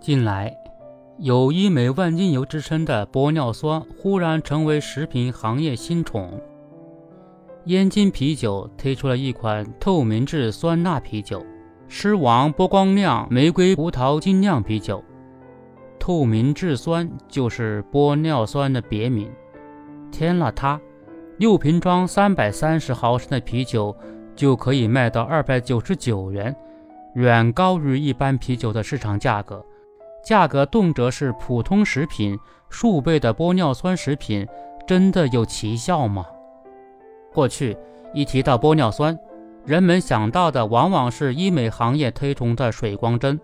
近来，有“医美万金油”之称的玻尿酸忽然成为食品行业新宠。燕京啤酒推出了一款透明质酸钠啤酒，狮王波光亮玫瑰葡萄精酿啤酒。透明质酸就是玻尿酸的别名。添了它，六瓶装三百三十毫升的啤酒就可以卖到二百九十九元，远高于一般啤酒的市场价格。价格动辄是普通食品数倍的玻尿酸食品，真的有奇效吗？过去一提到玻尿酸，人们想到的往往是医美行业推崇的水光针，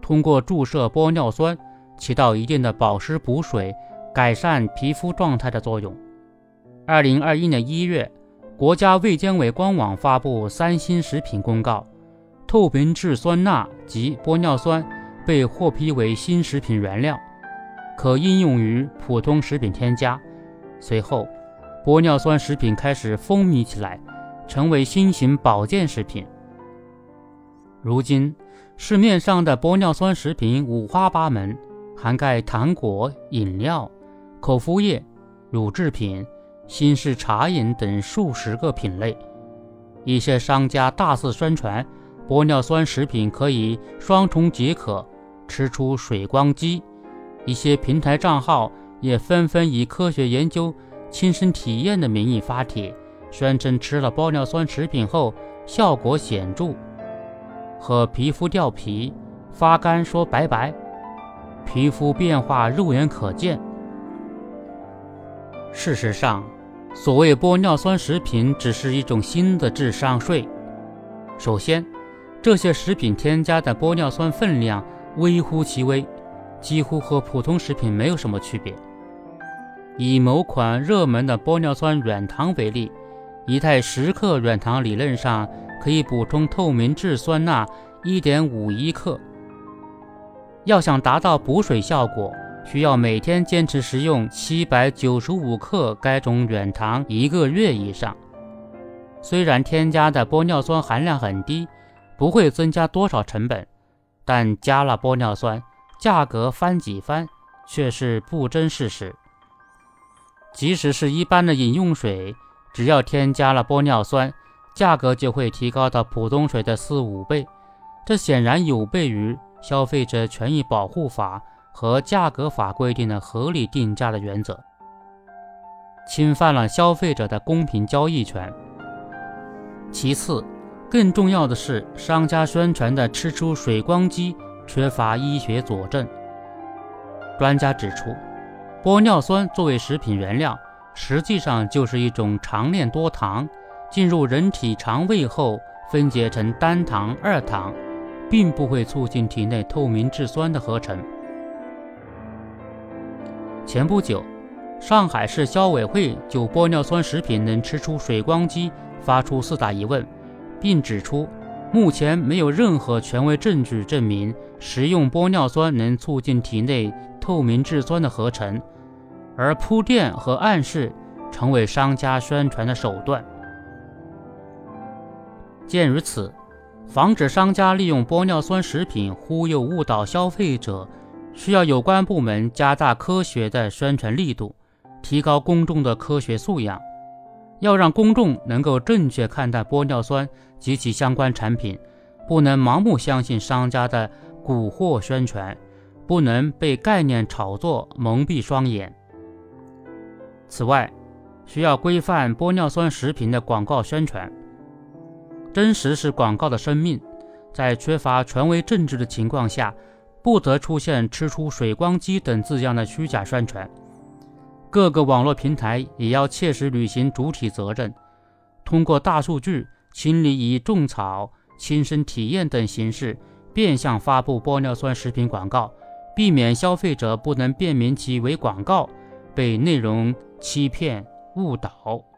通过注射玻尿酸起到一定的保湿补水、改善皮肤状态的作用。二零二一年一月，国家卫健委官网发布三新食品公告，透明质酸钠及玻尿酸。被获批为新食品原料，可应用于普通食品添加。随后，玻尿酸食品开始风靡起来，成为新型保健食品。如今，市面上的玻尿酸食品五花八门，涵盖糖果、饮料、口服液、乳制品、新式茶饮等数十个品类。一些商家大肆宣传。玻尿酸食品可以双重解渴，吃出水光肌。一些平台账号也纷纷以科学研究、亲身体验的名义发帖，宣称吃了玻尿酸食品后效果显著，和皮肤掉皮、发干说拜拜，皮肤变化肉眼可见。事实上，所谓玻尿酸食品只是一种新的智商税。首先，这些食品添加的玻尿酸分量微乎其微，几乎和普通食品没有什么区别。以某款热门的玻尿酸软糖为例，一袋十克软糖理论上可以补充透明质酸钠1.51克。要想达到补水效果，需要每天坚持食用795克该种软糖一个月以上。虽然添加的玻尿酸含量很低。不会增加多少成本，但加了玻尿酸，价格翻几番却是不争事实。即使是一般的饮用水，只要添加了玻尿酸，价格就会提高到普通水的四五倍。这显然有悖于《消费者权益保护法》和价格法规定的合理定价的原则，侵犯了消费者的公平交易权。其次。更重要的是，商家宣传的吃出水光肌缺乏医学佐证。专家指出，玻尿酸作为食品原料，实际上就是一种长链多糖，进入人体肠胃后分解成单糖、二糖，并不会促进体内透明质酸的合成。前不久，上海市消委会就玻尿酸食品能吃出水光肌发出四大疑问。并指出，目前没有任何权威证据证明食用玻尿酸能促进体内透明质酸的合成，而铺垫和暗示成为商家宣传的手段。鉴于此，防止商家利用玻尿酸食品忽悠误导消费者，需要有关部门加大科学的宣传力度，提高公众的科学素养。要让公众能够正确看待玻尿酸及其相关产品，不能盲目相信商家的蛊惑宣传，不能被概念炒作蒙蔽双眼。此外，需要规范玻尿酸食品的广告宣传。真实是广告的生命，在缺乏权威证据的情况下，不得出现“吃出水光肌”等字样的虚假宣传。各个网络平台也要切实履行主体责任，通过大数据清理以种草、亲身体验等形式变相发布玻尿酸食品广告，避免消费者不能辨明其为广告，被内容欺骗误导。